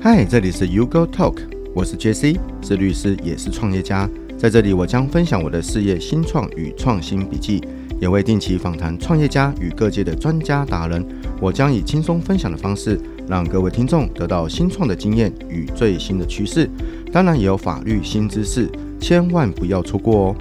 嗨，这里是 U Go Talk，我是 JC，是律师，也是创业家。在这里，我将分享我的事业新创与创新笔记，也会定期访谈创业家与各界的专家达人。我将以轻松分享的方式，让各位听众得到新创的经验与最新的趋势，当然也有法律新知识，千万不要错过哦。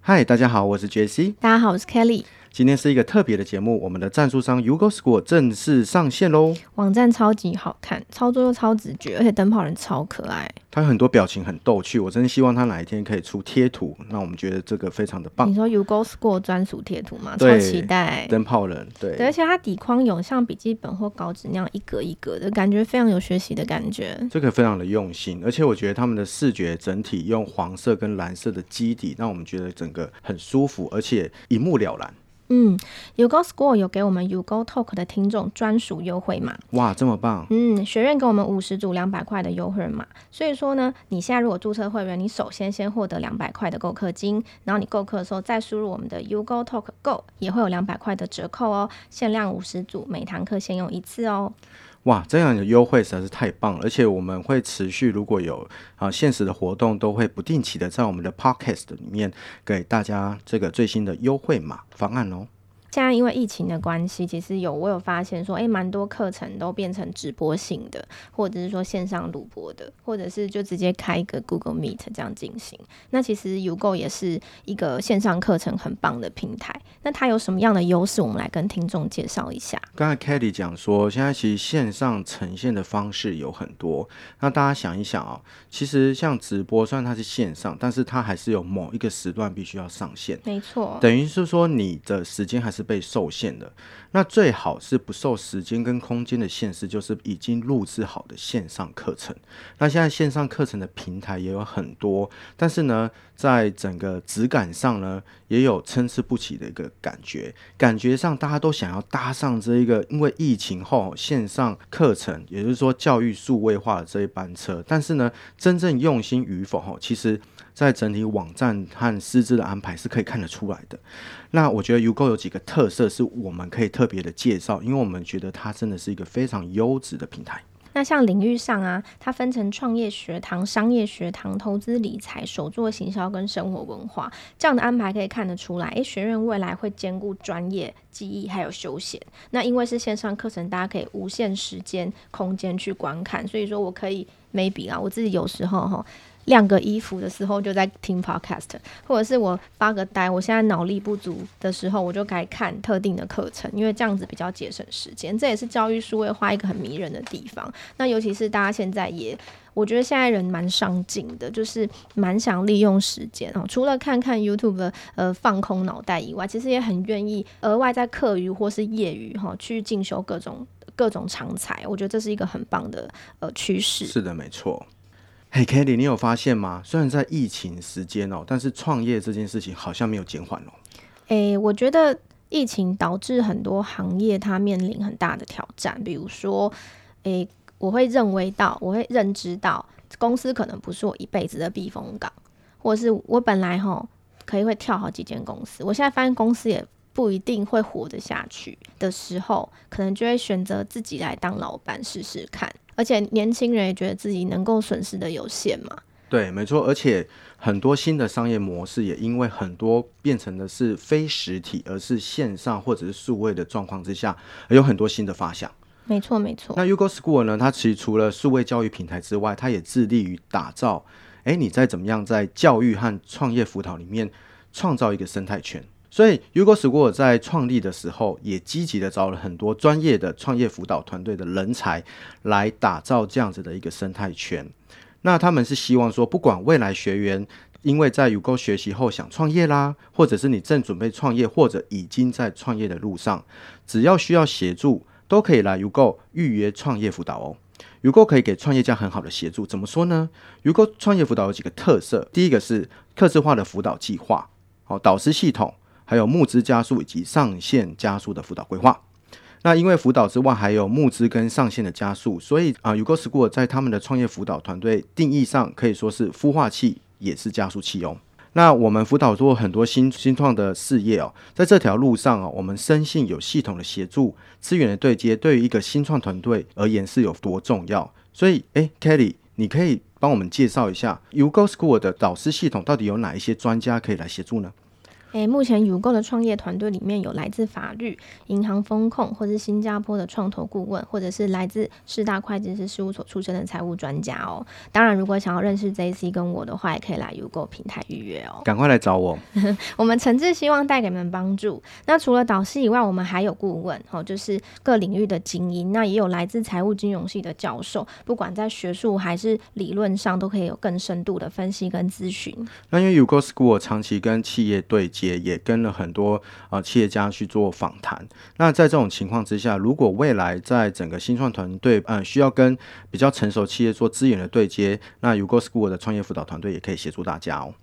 嗨，大家好，我是 JC。大家好，我是 Kelly。今天是一个特别的节目，我们的赞助商 U Go School 正式上线喽！网站超级好看，操作又超直觉，而且灯泡人超可爱。他有很多表情很逗趣，我真的希望他哪一天可以出贴图，那我们觉得这个非常的棒。你说 U Go School 专属贴图吗？超期待！灯泡人，对，对，而且它底框有像笔记本或稿纸那样一格一格的感觉，非常有学习的感觉。这个非常的用心，而且我觉得他们的视觉整体用黄色跟蓝色的基底，让我们觉得整个很舒服，而且一目了然。嗯，U Go School 有给我们 U Go Talk 的听众专属优惠码。哇，这么棒！嗯，学院给我们五十组两百块的优惠码，所以说呢，你现在如果注册会员，你首先先获得两百块的购课金，然后你购课的时候再输入我们的 U Go Talk Go，也会有两百块的折扣哦，限量五十组，每堂课先用一次哦。哇，这样的优惠实在是太棒了！而且我们会持续，如果有啊现实的活动，都会不定期的在我们的 Podcast 里面给大家这个最新的优惠码方案哦。现在因为疫情的关系，其实有我有发现说，诶，蛮多课程都变成直播性的，或者是说线上录播的，或者是就直接开一个 Google Meet 这样进行。那其实 YouGo 也是一个线上课程很棒的平台。那它有什么样的优势？我们来跟听众介绍一下。刚才 Kelly 讲说，现在其实线上呈现的方式有很多。那大家想一想啊、哦，其实像直播，虽然它是线上，但是它还是有某一个时段必须要上线。没错，等于是说你的时间还是。被受限的，那最好是不受时间跟空间的限制，就是已经录制好的线上课程。那现在线上课程的平台也有很多，但是呢，在整个质感上呢，也有参差不齐的一个感觉。感觉上大家都想要搭上这一个，因为疫情后线上课程，也就是说教育数位化的这一班车，但是呢，真正用心与否，其实。在整体网站和师资的安排是可以看得出来的。那我觉得 UGo 有几个特色是我们可以特别的介绍，因为我们觉得它真的是一个非常优质的平台。那像领域上啊，它分成创业学堂、商业学堂、投资理财、手作行销跟生活文化这样的安排，可以看得出来，诶，学院未来会兼顾专业、技艺还有休闲。那因为是线上课程，大家可以无限时间、空间去观看，所以说我可以 maybe 啊，我自己有时候哈。晾个衣服的时候就在听 podcast，或者是我发个呆，我现在脑力不足的时候，我就该看特定的课程，因为这样子比较节省时间。这也是教育数位化一个很迷人的地方。那尤其是大家现在也，我觉得现在人蛮上进的，就是蛮想利用时间哦。除了看看 YouTube 呃放空脑袋以外，其实也很愿意额外在课余或是业余哈去进修各种各种长才。我觉得这是一个很棒的呃趋势。是的，没错。嘿，Kelly，你有发现吗？虽然在疫情时间哦，但是创业这件事情好像没有减缓哦。诶，我觉得疫情导致很多行业它面临很大的挑战，比如说，诶，我会认为到，我会认知到，公司可能不是我一辈子的避风港，或是我本来吼可以会跳好几间公司，我现在发现公司也不一定会活得下去的时候，可能就会选择自己来当老板试试看。而且年轻人也觉得自己能够损失的有限嘛？对，没错。而且很多新的商业模式也因为很多变成的是非实体，而是线上或者是数位的状况之下，有很多新的发想。没错，没错。那 YouGo School 呢？它其实除了数位教育平台之外，它也致力于打造。哎，你在怎么样在教育和创业辅导里面创造一个生态圈？所以 y u g o School 在创立的时候，也积极的找了很多专业的创业辅导团队的人才，来打造这样子的一个生态圈。那他们是希望说，不管未来学员因为在 y u g o 学习后想创业啦，或者是你正准备创业，或者已经在创业的路上，只要需要协助，都可以来 y u g o 预约创业辅导哦。y u g o 可以给创业家很好的协助，怎么说呢 y u g o 创业辅导有几个特色，第一个是客制化的辅导计划，好，导师系统。还有募资加速以及上线加速的辅导规划。那因为辅导之外还有募资跟上线的加速，所以啊，Ugo School 在他们的创业辅导团队定义上可以说是孵化器，也是加速器哦。那我们辅导做很多新新创的事业哦，在这条路上哦，我们深信有系统的协助、资源的对接，对于一个新创团队而言是有多重要。所以，诶，Kelly，你可以帮我们介绍一下 U-Go School 的导师系统到底有哪一些专家可以来协助呢？诶，目前 U-Go 的创业团队里面有来自法律、银行风控，或是新加坡的创投顾问，或者是来自四大会计师事务所出身的财务专家哦。当然，如果想要认识 JC 跟我的话，也可以来 U-Go 平台预约哦。赶快来找我，我们诚挚希望带给你们帮助。那除了导师以外，我们还有顾问哦，就是各领域的精英。那也有来自财务金融系的教授，不管在学术还是理论上，都可以有更深度的分析跟咨询。那因为 U-Go School 长期跟企业对接。也也跟了很多啊企业家去做访谈。那在这种情况之下，如果未来在整个新创团队嗯需要跟比较成熟企业做资源的对接，那 U-Go School 的创业辅导团队也可以协助大家哦。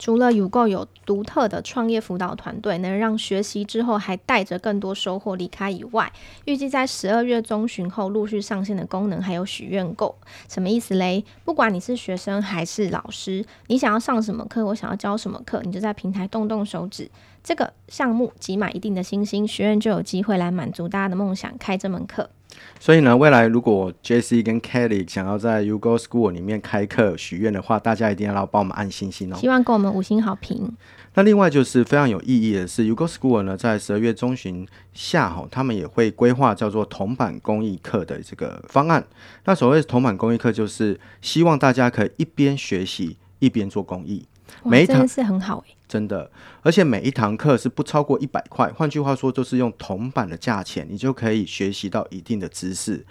除了 U-Go 有独特的创业辅导团队，能让学习之后还带着更多收获离开以外，预计在十二月中旬后陆续上线的功能还有许愿购，什么意思嘞？不管你是学生还是老师，你想要上什么课，我想要教什么课，你就在平台动动手指，这个项目集满一定的星星，学院就有机会来满足大家的梦想，开这门课。所以呢，未来如果 JC 跟 Kelly 想要在 U-Go School 里面开课许愿的话，大家一定要来帮我们按星星哦。希望给我们五星好评。那另外就是非常有意义的是，U-Go School 呢，在十二月中旬下吼，他们也会规划叫做铜板公益课的这个方案。那所谓铜板公益课，就是希望大家可以一边学习一边做公益。每一堂是很好诶，真的，而且每一堂课是不超过一百块，换句话说，就是用铜板的价钱，你就可以学习到一定的知识。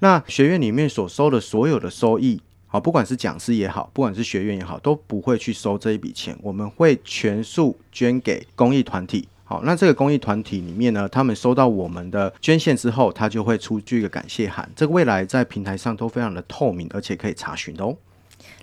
那学院里面所收的所有的收益，好，不管是讲师也好，不管是学院也好，都不会去收这一笔钱，我们会全数捐给公益团体。好，那这个公益团体里面呢，他们收到我们的捐献之后，他就会出具一个感谢函，这个未来在平台上都非常的透明，而且可以查询的哦。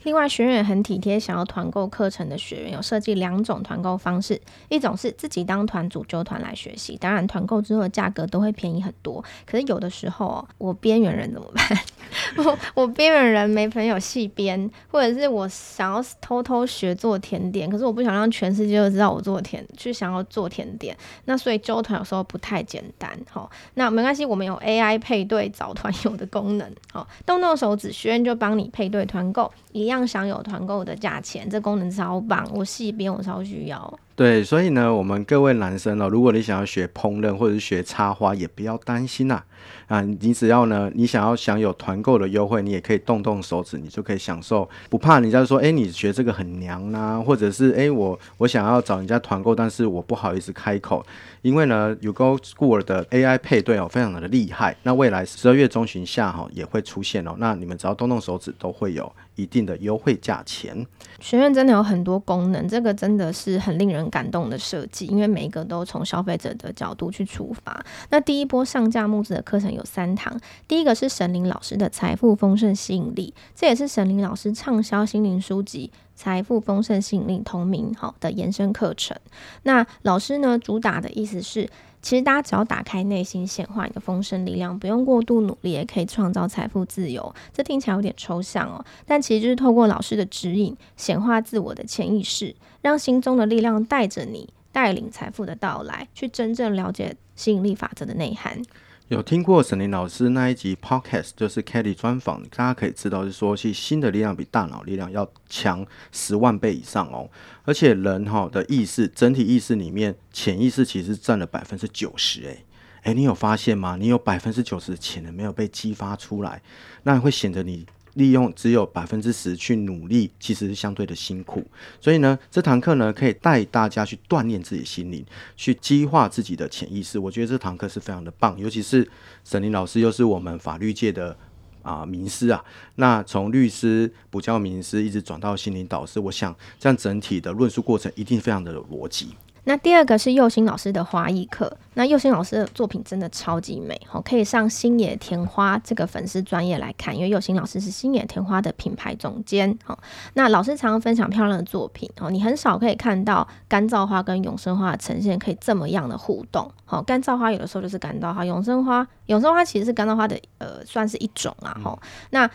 另外，学院也很体贴，想要团购课程的学员有设计两种团购方式，一种是自己当团组揪团来学习，当然团购之后的价格都会便宜很多。可是有的时候哦，我边缘人怎么办？我我边缘人没朋友细编，或者是我想要偷偷学做甜点，可是我不想让全世界都知道我做甜，去想要做甜点，那所以揪团有时候不太简单。好，那没关系，我们有 AI 配对找团友的功能，好，动动手指，学院就帮你配对团购，一样样享有团购的价钱，这功能超棒，我细边我超需要。对，所以呢，我们各位男生哦，如果你想要学烹饪或者是学插花，也不要担心啦。啊，啊你只要呢，你想要享有团购的优惠，你也可以动动手指，你就可以享受，不怕人家说，哎，你学这个很娘啊，或者是哎，我我想要找人家团购，但是我不好意思开口，因为呢，U-Go School 的 AI 配对哦，非常的厉害。那未来十二月中旬下哈也会出现哦，那你们只要动动手指，都会有一定的优惠价钱。学院真的有很多功能，这个真的是很令人感动的设计，因为每一个都从消费者的角度去出发。那第一波上架募资的课程有三堂，第一个是神灵老师的财富丰盛吸引力，这也是神灵老师畅销心灵书籍《财富丰盛吸引力》同名好的延伸课程。那老师呢，主打的意思是。其实大家只要打开内心，显化你的丰盛力量，不用过度努力，也可以创造财富自由。这听起来有点抽象哦，但其实就是透过老师的指引，显化自我的潜意识，让心中的力量带着你，带领财富的到来，去真正了解吸引力法则的内涵。有听过沈林老师那一集 podcast，就是 Kelly 专访，大家可以知道，是说，其实心的力量比大脑力量要强十万倍以上哦。而且人哈的意识，整体意识里面，潜意识其实占了百分之九十。诶诶，你有发现吗？你有百分之九十潜能没有被激发出来，那会显得你。利用只有百分之十去努力，其实是相对的辛苦。所以呢，这堂课呢可以带大家去锻炼自己心灵，去激化自己的潜意识。我觉得这堂课是非常的棒，尤其是沈林老师又是我们法律界的啊、名师啊。那从律师、补教名师一直转到心灵导师，我想这样整体的论述过程一定非常的有逻辑。那第二个是佑星老师的花艺课，那佑星老师的作品真的超级美，好，可以上星野甜花这个粉丝专业来看，因为佑星老师是星野甜花的品牌总监，好，那老师常常分享漂亮的作品，哦，你很少可以看到干燥花跟永生花的呈现可以这么样的互动，好，干燥花有的时候就是干燥花，永生花，永生花其实是干燥花的呃算是一种啊，吼，那。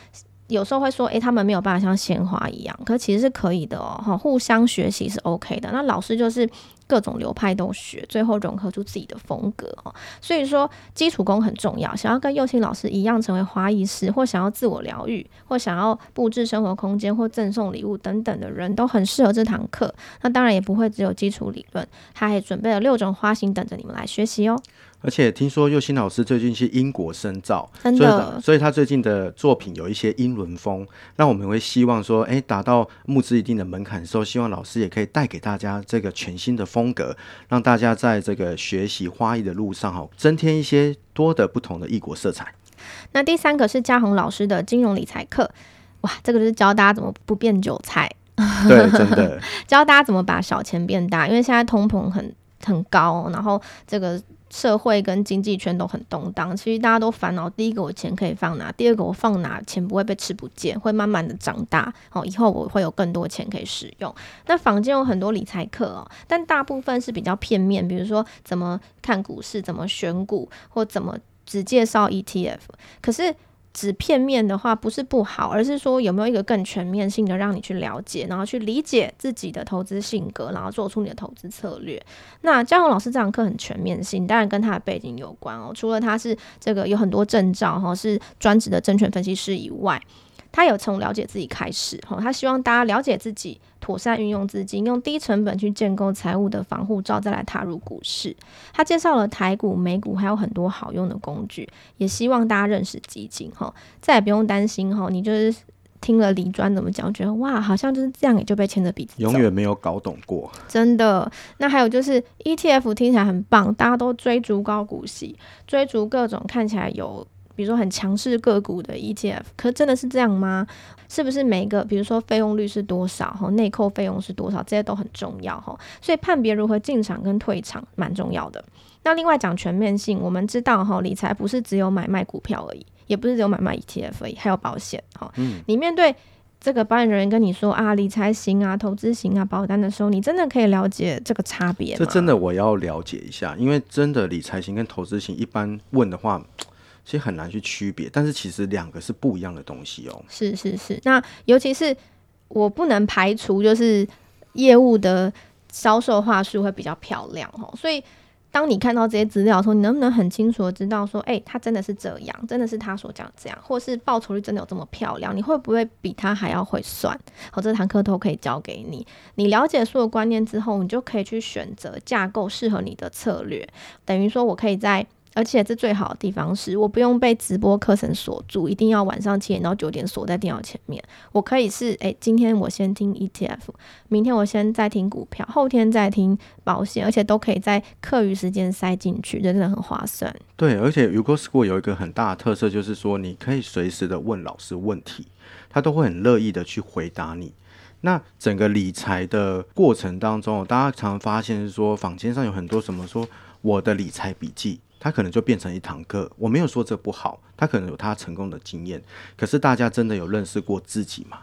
有时候会说，诶，他们没有办法像鲜花一样，可其实是可以的哦，哈，互相学习是 OK 的。那老师就是各种流派都学，最后融合出自己的风格哦。所以说，基础功很重要。想要跟幼青老师一样成为花艺师，或想要自我疗愈，或想要布置生活空间，或赠送礼物等等的人，都很适合这堂课。那当然也不会只有基础理论，他还准备了六种花型等着你们来学习哦。而且听说佑兴老师最近去英国深造，真的，所以，所以他最近的作品有一些英伦风。那我们会希望说，哎，达到募资一定的门槛的时候，希望老师也可以带给大家这个全新的风格，让大家在这个学习花艺的路上，哈，增添一些多的不同的异国色彩。那第三个是嘉宏老师的金融理财课，哇，这个就是教大家怎么不变韭菜，对，真的 教大家怎么把小钱变大，因为现在通膨很很高，然后这个。社会跟经济圈都很动荡，其实大家都烦恼：第一个，我钱可以放哪；第二个，我放哪钱不会被吃不见，会慢慢的长大。哦，以后我会有更多钱可以使用。那坊间有很多理财课哦，但大部分是比较片面，比如说怎么看股市、怎么选股，或怎么只介绍 ETF。可是。只片面的话不是不好，而是说有没有一个更全面性的让你去了解，然后去理解自己的投资性格，然后做出你的投资策略。那嘉宏老师这堂课很全面性，当然跟他的背景有关哦。除了他是这个有很多证照哈，是专职的证券分析师以外。他有从了解自己开始，哈，他希望大家了解自己，妥善运用资金，用低成本去建构财务的防护罩，再来踏入股市。他介绍了台股、美股，还有很多好用的工具，也希望大家认识基金，哈，再也不用担心，哈，你就是听了李专怎么讲，觉得哇，好像就是这样，也就被牵着鼻子，永远没有搞懂过，真的。那还有就是 ETF 听起来很棒，大家都追逐高股息，追逐各种看起来有。比如说很强势个股的 ETF，可真的是这样吗？是不是每个，比如说费用率是多少，哈，内扣费用是多少，这些都很重要，哈。所以判别如何进场跟退场蛮重要的。那另外讲全面性，我们知道哈，理财不是只有买卖股票而已，也不是只有买卖 ETF 而已，还有保险，哈。嗯。你面对这个保险人员跟你说啊，理财型啊，投资型啊，保单的时候，你真的可以了解这个差别吗？这真的我要了解一下，因为真的理财型跟投资型一般问的话。其实很难去区别，但是其实两个是不一样的东西哦。是是是，那尤其是我不能排除，就是业务的销售话术会比较漂亮哦。所以当你看到这些资料的时候，你能不能很清楚的知道说，哎，他真的是这样，真的是他所讲这样，或是报酬率真的有这么漂亮？你会不会比他还要会算？好，这堂课都可以教给你。你了解所有观念之后，你就可以去选择架构适合你的策略。等于说我可以在。而且这最好的地方是，我不用被直播课程锁住，一定要晚上七点到九点锁在电脑前面。我可以是，诶，今天我先听 ETF，明天我先再听股票，后天再听保险，而且都可以在课余时间塞进去，真的很划算。对，而且 U Go School 有一个很大的特色，就是说你可以随时的问老师问题，他都会很乐意的去回答你。那整个理财的过程当中，大家常发现是说，坊间上有很多什么说我的理财笔记。他可能就变成一堂课，我没有说这不好，他可能有他成功的经验，可是大家真的有认识过自己吗？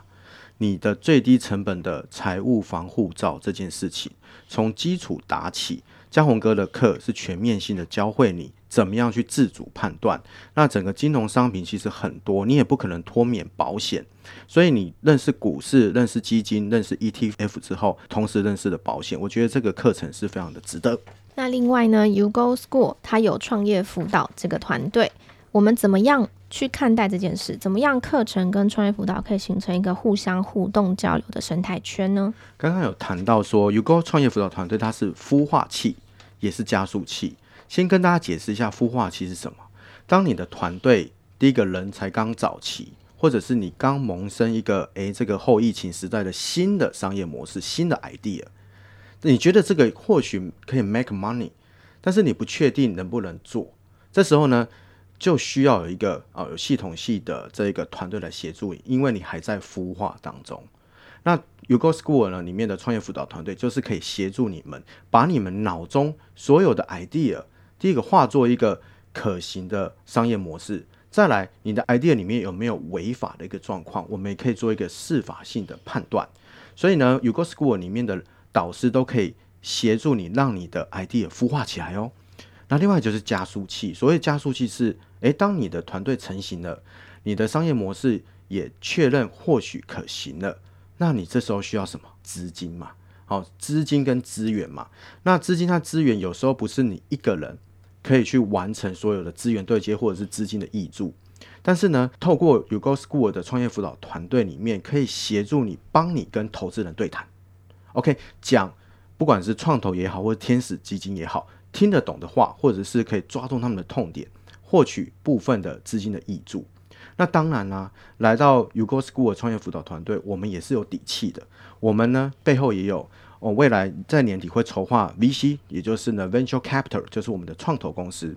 你的最低成本的财务防护罩这件事情，从基础打起，嘉宏哥的课是全面性的教会你怎么样去自主判断。那整个金融商品其实很多，你也不可能脱免保险，所以你认识股市、认识基金、认识 ETF 之后，同时认识了保险，我觉得这个课程是非常的值得。那另外呢，U Go School 它有创业辅导这个团队，我们怎么样去看待这件事？怎么样课程跟创业辅导可以形成一个互相互动交流的生态圈呢？刚刚有谈到说，U Go 创业辅导团队它是孵化器，也是加速器。先跟大家解释一下孵化器是什么。当你的团队第一个人才刚早期，或者是你刚萌生一个诶这个后疫情时代的新的商业模式、新的 idea。你觉得这个或许可以 make money，但是你不确定能不能做。这时候呢，就需要有一个啊、有系统系的这一个团队来协助你，因为你还在孵化当中。那 U Go School 呢里面的创业辅导团队就是可以协助你们，把你们脑中所有的 idea，第一个化作一个可行的商业模式。再来，你的 idea 里面有没有违法的一个状况，我们也可以做一个适法性的判断。所以呢，U Go School 里面的。导师都可以协助你，让你的 idea 孵化起来哦。那另外就是加速器，所谓加速器是，诶，当你的团队成型了，你的商业模式也确认或许可行了，那你这时候需要什么资金嘛？好，资金跟资源嘛。那资金和资源有时候不是你一个人可以去完成所有的资源对接或者是资金的挹注，但是呢，透过 U Go School 的创业辅导团队里面，可以协助你，帮你跟投资人对谈。OK，讲不管是创投也好，或者天使基金也好，听得懂的话，或者是可以抓住他们的痛点，获取部分的资金的挹注。那当然啦、来到 U Go School 的创业辅导团队，我们也是有底气的。我们呢背后也有，哦，未来在年底会筹划 VC，也就是呢 Venture Capital，就是我们的创投公司。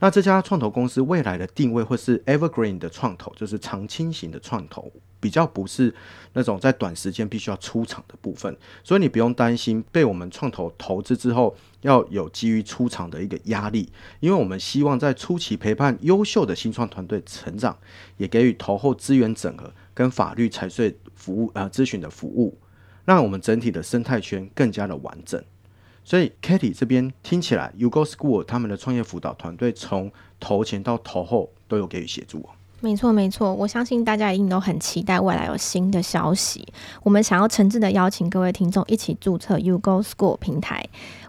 那这家创投公司未来的定位会是 Evergreen 的创投，就是长青型的创投，比较不是那种在短时间必须要出场的部分。所以你不用担心被我们创投投资之后要有基于出场的一个压力，因为我们希望在初期陪伴优秀的新创团队成长，也给予投后资源整合跟法律财税服务呃咨询的服务，让我们整体的生态圈更加的完整。所以，Katie 这边听起来，U Go School 他们的创业辅导团队从投前到投后都有给予协助。没错，没错，我相信大家一定都很期待未来有新的消息。我们想要诚挚的邀请各位听众一起注册 U Go School 平台，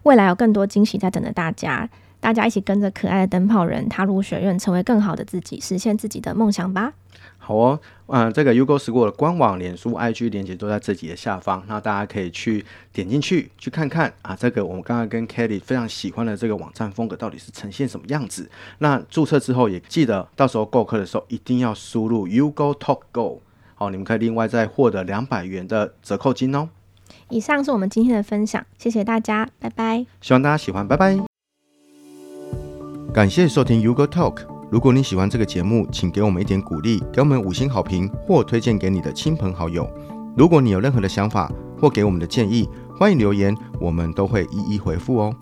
未来有更多惊喜在等着大家。大家一起跟着可爱的灯泡人踏入学院，成为更好的自己，实现自己的梦想吧。好哦，嗯、呃，这个 U Go School 的官网、脸书、IG 链接都在自己的下方，那大家可以去点进去去看看啊。这个我们刚刚跟 Kelly 非常喜欢的这个网站风格到底是呈现什么样子？那注册之后也记得到时候购课的时候一定要输入 U Go Talk Go，好，你们可以另外再获得两百元的折扣金哦。以上是我们今天的分享，谢谢大家，拜拜。希望大家喜欢，拜拜。感谢收听 U Go Talk。如果你喜欢这个节目，请给我们一点鼓励，给我们五星好评，或推荐给你的亲朋好友。如果你有任何的想法或给我们的建议，欢迎留言，我们都会一一回复哦。